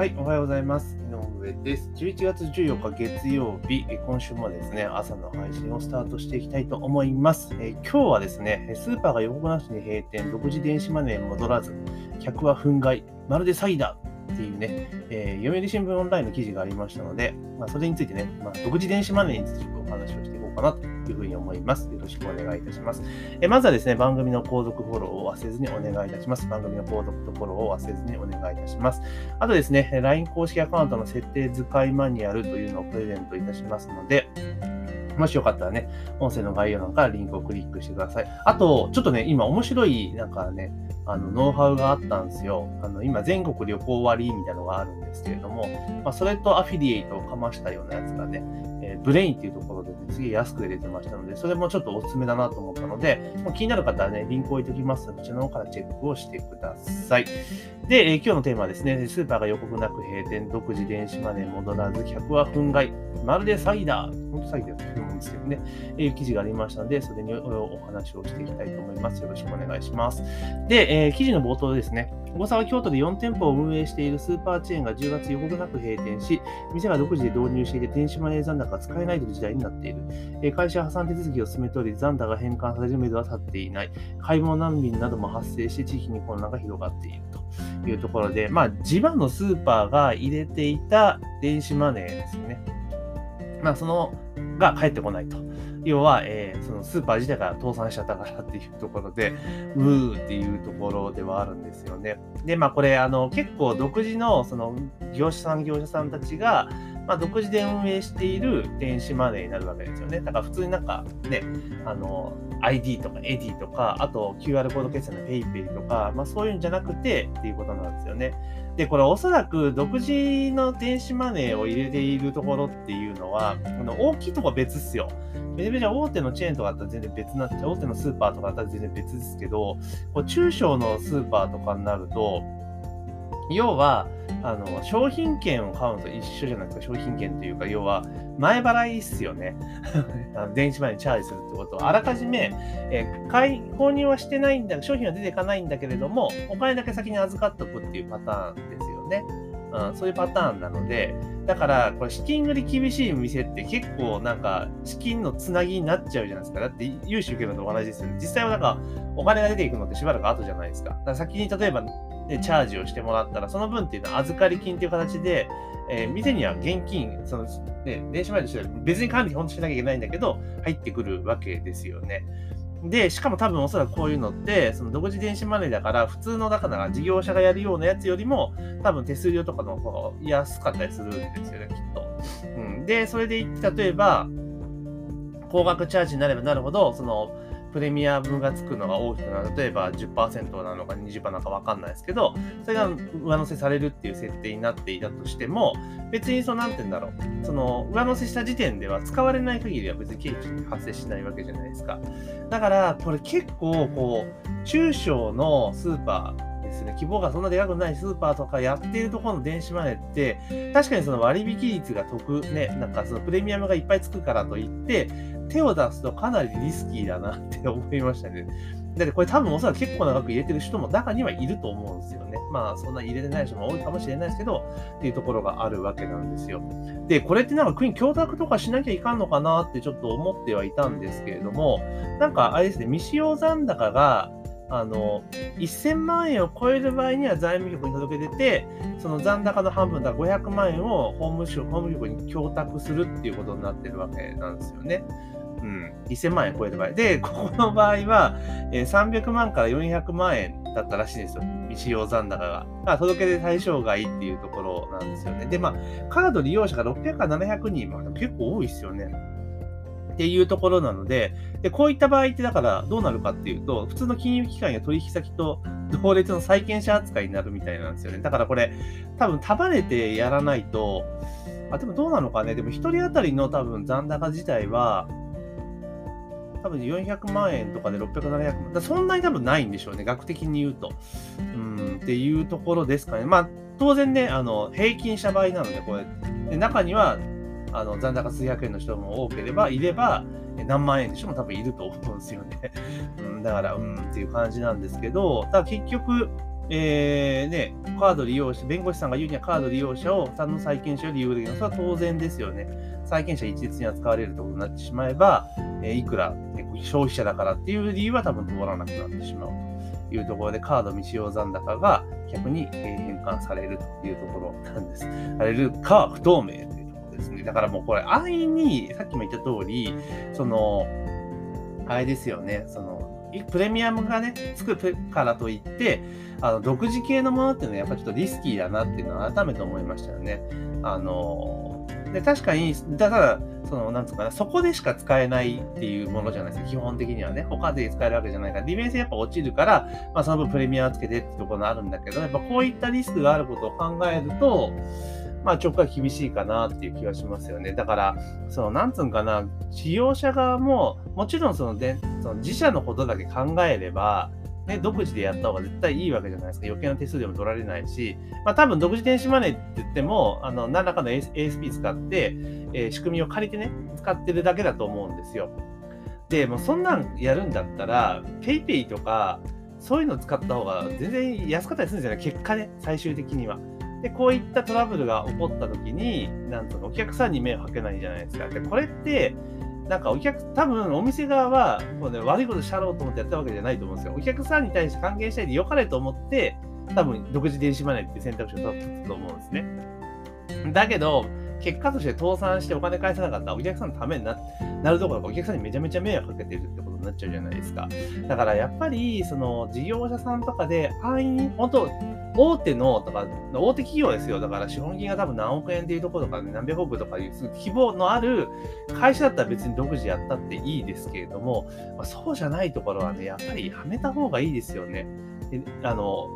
はい、おはようございます。井上です。11月14日月曜日、今週もですね、朝の配信をスタートしていきたいと思います。えー、今日はですね、スーパーが予告なしに閉店、独自電子マネー戻らず、客は憤慨、まるで詐欺だっていうね、えー、読売新聞オンラインの記事がありましたので、まあ、それについてね、まあ、独自電子マネーについてお話をしていこうかなというふうに思います。よろしくお願いいたします。えまずはですね、番組の購読フォローを忘れずにお願いいたします。番組の購読とフォローを忘れずにお願いいたします。あとですね、LINE 公式アカウントの設定使いマニュアルというのをプレゼントいたしますので、もしよかったらね、音声の概要欄からリンクをクリックしてください。あと、ちょっとね、今面白い、なんかね、あの、ノウハウがあったんですよ。あの、今、全国旅行割みたいなのがあるんですけれども、まあ、それとアフィリエイトをかましたようなやつがね、えー、ブレインっていうところで、ね、すげえ安く出てましたので、それもちょっとおすすめだなと思ったので、もう気になる方はね、リンク置いておきますので、こちらの方からチェックをしてください。で、えー、今日のテーマはですね、スーパーが予告なく閉店、独自電子マネー戻らず、客は憤慨、まるで詐欺だ本当詐欺だと思うんですけどね、えー、記事がありましたので、それにお話をしていきたいと思います。よろしくお願いします。で、えー、記事の冒頭ですね、大阪、京都で4店舗を運営しているスーパーチェーンが10月予告なく閉店し、店が独自で導入していて電子マネー残高が使えないという時代になっている。え会社破産手続きを進めており、残高が返還されるめどは立っていない。買い物難民なども発生し、地域に混乱が広がっているというところで、まあ、地場のスーパーが入れていた電子マネーですね。まあ、その、が返ってこないと。要は、えー、そのスーパー自体が倒産しちゃったからっていうところで、うーっていうところではあるんですよね。で、まあこれ、あの、結構独自の、その、業者さん、業者さんたちが、まあ、独自で運営している電子マネーになるわけですよね。だから普通になんかね、あの、ID とか AD とか、あと QR コード決済の PayPay とか、まあそういうんじゃなくてっていうことなんですよね。で、これおそらく独自の電子マネーを入れているところっていうのは、この大きいとこは別っすよ。めちゃめちゃ大手のチェーンとかだったら全然別になっちゃう。大手のスーパーとかだったら全然別ですけど、こう中小のスーパーとかになると、要は、あの、商品券を買うのと一緒じゃないですか。商品券というか、要は、前払いっすよね。あの電子マネーにチャージするってことは、あらかじめ、えー、買い、購入はしてないんだ、商品は出ていかないんだけれども、お金だけ先に預かっとくっていうパターンですよね。うん、そういうパターンなので、だから、これ資金繰り厳しい店って結構なんか資金のつなぎになっちゃうじゃないですか。だって融資受けるのと同じですよね。実際はなんかお金が出ていくのってしばらく後じゃないですか。だから先に例えば、ね、チャージをしてもらったら、その分っていうのは預かり金っていう形で、えー、店には現金、その、ね、電子マネーとしては別に管理本当しなきゃいけないんだけど、入ってくるわけですよね。で、しかも多分おそらくこういうのって、その独自電子マネーだから、普通のだから事業者がやるようなやつよりも、多分手数料とかの方が安かったりするんですよね、きっと。うん、で、それで例えば、高額チャージになればなるほど、その、プレミアムがつくのが大きくなる。例えば10%なのか20%なのかわかんないですけど、それが上乗せされるっていう設定になっていたとしても、別にその、なんて言うんだろう。その、上乗せした時点では使われない限りは別に経費って発生しないわけじゃないですか。だから、これ結構、こう、中小のスーパー、ですね、規模がそんなでかくないスーパーとかやっているところの電子マネーって、確かにその割引率が得、ね、なんかそのプレミアムがいっぱいつくからといって、手を出すとかなりリスキーだなって思いましたね。だってこれ多分おそらく結構な額入れてる人も中にはいると思うんですよね。まあそんな入れてない人も多いかもしれないですけど、っていうところがあるわけなんですよ。で、これってなんか国に供託とかしなきゃいかんのかなってちょっと思ってはいたんですけれども、なんかあれですね、未使用残高があの、1000万円を超える場合には財務局に届け出て、その残高の半分だ500万円を法務省、法務局に供託するっていうことになってるわけなんですよね。うん。1000万円超える場合。で、ここの場合は、えー、300万から400万円だったらしいんですよ。未使用残高が。が届け出対象外っていうところなんですよね。で、まあ、カード利用者が600から700人、まあ、結構多いですよね。っていうところなので、で、こういった場合ってだからどうなるかっていうと、普通の金融機関や取引先と同列の債権者扱いになるみたいなんですよね。だからこれ、多分束ねてやらないと、あ、でもどうなのかね。でも1人当たりの多分残高自体は、多分400万円とかで600、700万。だそんなに多分ないんでしょうね。額的に言うと。うん、っていうところですかね。まあ、当然ね、あの、平均した場合なので、これ。で中には、あの残高数百円の人も多ければいれば、何万円の人も多分いると思うんですよね。うん、だから、うんっていう感じなんですけど、ただ結局、えー、ね、カード利用者、弁護士さんが言うにはカード利用者を、さんの債権者を利用できるのは、当然ですよね。債権者一律に扱われるというころになってしまえば、えー、いくら、ね、消費者だからっていう理由は多分通らなくなってしまうというところで、カード未使用残高が逆に返還されるというところなんです。されるかは不透明というところですね。だからもうこれ、安易に、さっきも言った通り、その、あれですよね、その、プレミアムがね、つくからといって、あの、独自系のものっていうのはやっぱちょっとリスキーだなっていうのは改めて思いましたよね。あの、で、確かに、だから、その、なんつうかな、そこでしか使えないっていうものじゃないですか。基本的にはね。他で使えるわけじゃないから、利便性やっぱ落ちるから、まあその分プレミアムつけてってところがあるんだけど、やっぱこういったリスクがあることを考えると、まあ、直感厳しいかなっていう気がしますよね。だから、その、なんつうんかな、使用者側も、もちろんそので、その自社のことだけ考えれば、ね、独自でやった方が絶対いいわけじゃないですか。余計な手数料も取られないし、まあ多分独自電子マネーって言っても、あの、何らかの ASP 使って、えー、仕組みを借りてね、使ってるだけだと思うんですよ。で、もうそんなんやるんだったら、PayPay とか、そういうの使った方が全然安かったりするんですよね。結果ね、最終的には。で、こういったトラブルが起こった時に、なんとお客さんに迷惑かけないじゃないですか。で、これって、なんかお客、多分お店側はこう、ね、悪いことしゃろうと思ってやったわけじゃないと思うんですよ。お客さんに対して還元したいで良かれと思って、多分独自電子マネーって選択肢を取ったと思うんですね。だけど、結果として倒産してお金返さなかったお客さんのためになるどころかお客さんにめちゃめちゃ迷惑かけてるってことになっちゃうじゃないですか。だからやっぱり、その事業者さんとかで安易に、本当大手のとか、大手企業ですよ。だから資本金が多分何億円っていうところとか、ね、何百億とかいう規模のある会社だったら別に独自やったっていいですけれども、まあ、そうじゃないところはね、やっぱりやめた方がいいですよね。あの、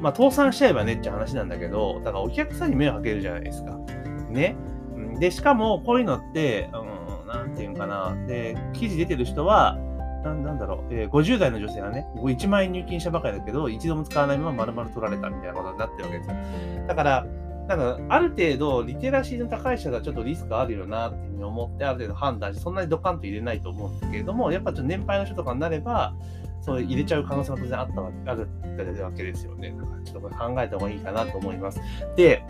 まあ、倒産しちゃえばねって話なんだけど、だからお客さんに迷惑かけるじゃないですか。ね。で、しかも、こういうのって、うん、なんていうかな。で、記事出てる人は、なんなんだろう、えー、50代の女性がね、1万円入金したばかりだけど、一度も使わないまま丸々取られたみたいなことになってるわけですよ。だから、なんか、ある程度、リテラシーの高い人がちょっとリスクあるよなっていうふうに思って、ある程度判断して、そんなにドカンと入れないと思うんですけれども、やっぱちょっと年配の人とかになれば、そう入れちゃう可能性が当然あったわけあるわけですよね。だからちょっとこれ考えた方がいいかなと思います。で、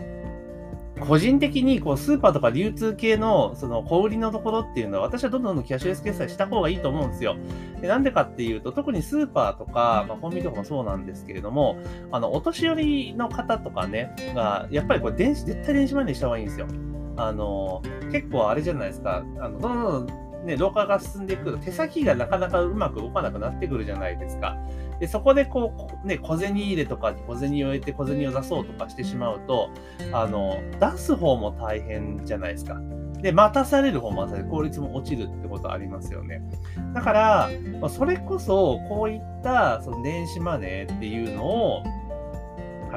個人的にこうスーパーとか流通系のその小売りのところっていうのは私はどんどんキャッシュレス決済した方がいいと思うんですよ。でなんでかっていうと特にスーパーとか、まあ、コンビニとかもそうなんですけれどもあのお年寄りの方とかねがやっぱりこれ電子絶対電子マネーした方がいいんですよ。あの結構あれじゃないですかあのどんどんね、老化が進んでいくと手先がなかなかうまく動かなくなってくるじゃないですか。で、そこでこう、ね、小銭入れとか小銭を入れて小銭を出そうとかしてしまうと、あの、出す方も大変じゃないですか。で、待たされる方も効率も落ちるってことありますよね。だから、それこそ、こういったその電子マネーっていうのを、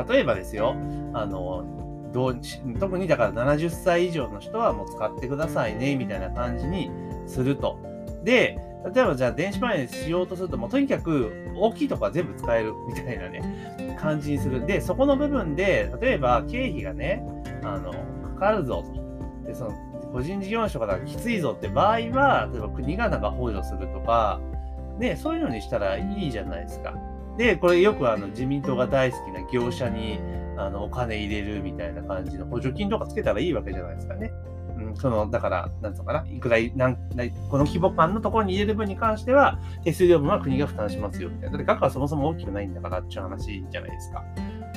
例えばですよ、あの、どう特にだから70歳以上の人はもう使ってくださいね、みたいな感じにすると。で、例えばじゃあ電子マネーしようとすると、もうとにかく大きいとこは全部使えるみたいなね、感じにする。で、そこの部分で、例えば経費がね、あの、かかるぞと。で、その、個人事業主とかだきついぞって場合は、例えば国がなんか補助するとか、ね、そういうのにしたらいいじゃないですか。で、これよくあの自民党が大好きな業者にあのお金入れるみたいな感じの補助金とかつけたらいいわけじゃないですかね。その、だから、なんつうのかな、いくらい、なんこの規模感のところに入れる分に関しては、手数料分は国が負担しますよ、みたいな。だって額はそもそも大きくないんだからっていう話じゃないですか。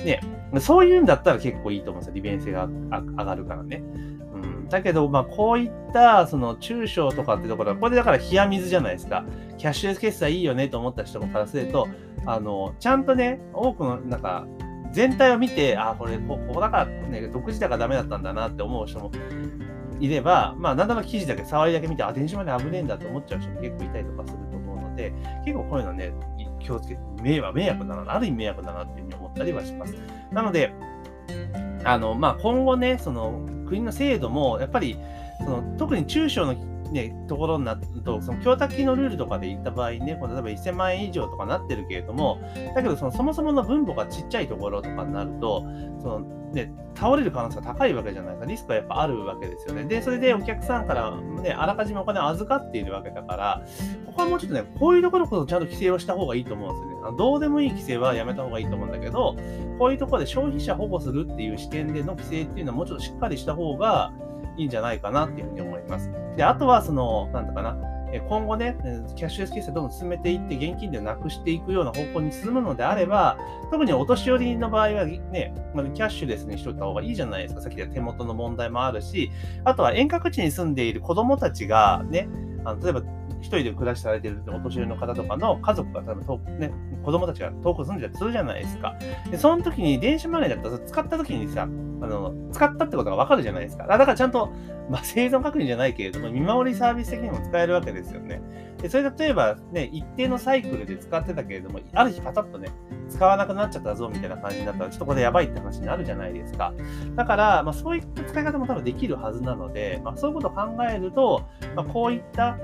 ね、そういうんだったら結構いいと思うんですよ。利便性が上がるからね。うん、だけど、まあ、こういった、その、中小とかってところは、これでだから冷や水じゃないですか。キャッシュレス決済いいよねと思った人からすると、あの、ちゃんとね、多くの、なんか、全体を見て、あ、これ、ここだから、ね、独自だからダメだったんだなって思う人もいれば、まあ、なんだか記事だけ、触りだけ見て、あ、電子マネー危ねえんだと思っちゃう人も結構いたりとかすると思うので、結構こういうのね、気をつけて、迷惑、迷惑だな、ある意味迷惑だなっていうふうに思ったりはします。なので、あの、まあ、今後ね、その国の制度も、やっぱり、その特に中小のね、ところになると、その供託金のルールとかで言った場合ね、例えば1000万円以上とかなってるけれども、だけどそのそもそもの分母がちっちゃいところとかになると、そのね、倒れる可能性が高いわけじゃないか、リスクはやっぱあるわけですよね。で、それでお客さんから、ね、あらかじめお金を預かっているわけだから、ここはもうちょっとね、こういうところこそちゃんと規制をした方がいいと思うんですよね。どうでもいい規制はやめた方がいいと思うんだけど、こういうところで消費者保護するっていう視点での規制っていうのはもうちょっとしっかりした方がいいんじゃないかなっていうふうに思います。で、あとはその、なんだかな、今後ね、キャッシュレス決済どんどん進めていって、現金でなくしていくような方向に進むのであれば、特にお年寄りの場合はね、キャッシュレスにしといた方がいいじゃないですか。さっき言った手元の問題もあるし、あとは遠隔地に住んでいる子供たちがね、あの例えば一人で暮らしされてるお年寄りの方とかの家族が多分、ね、子供たちが遠く住んでたりするじゃないですか。で、その時に電子マネーだったら使った時にさ、あの、使ったってことがわかるじゃないですか。だからちゃんと、まあ、生存確認じゃないけれども、見守りサービス的にも使えるわけですよね。で、それ例えばね、一定のサイクルで使ってたけれども、ある日パタッとね、使わなくなっちゃったぞみたいな感じになったら、ちょっとこれやばいって話になるじゃないですか。だから、まあ、そういった使い方も多分できるはずなので、まあ、そういうことを考えると、まあ、こういった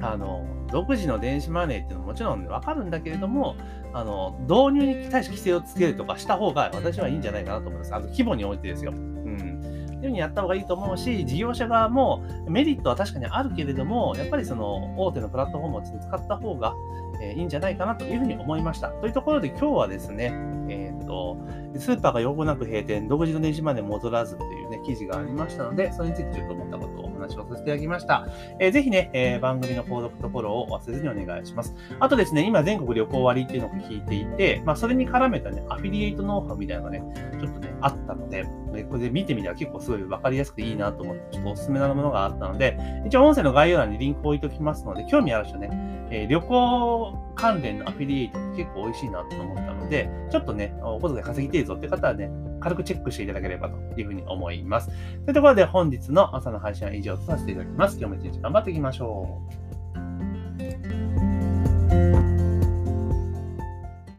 あの独自の電子マネーっていうのももちろんわかるんだけれども、あの導入に対して規制をつけるとかした方が私はいいんじゃないかなと思います。あの規模においてですよ。うん。いうふうにやった方がいいと思うし、事業者側もメリットは確かにあるけれども、やっぱりその大手のプラットフォームを使った方が、え、いいんじゃないかなというふうに思いました。というところで今日はですね、えっ、と、スーパーが用語なく閉店、独自の電子マネー戻らずっていうね、記事がありましたので、それについてちょっと思ったことを話をさせていただきました。えー、ぜひね、えー、番組の購読とフォローを忘れずにお願いします。あとですね、今全国旅行割っていうのを聞いていて、まあ、それに絡めたね、アフィリエイトノウハウみたいなのがね、ちょっとね、あったので、これで見てみたら結構すごい分かりやすくていいなと思って、ちょっとおすすめなものがあったので、一応音声の概要欄にリンクを置いておきますので、興味ある人ね、えー、旅行関連のアフィリエイトって結構美味しいなと思ったので、ちょっとね、お小遣い稼ぎてえぞって方はね、軽くチェックしていただければというふうに思います。というところで本日の朝の配信は以上とさせていただきます。今日も一日頑張っていきましょう。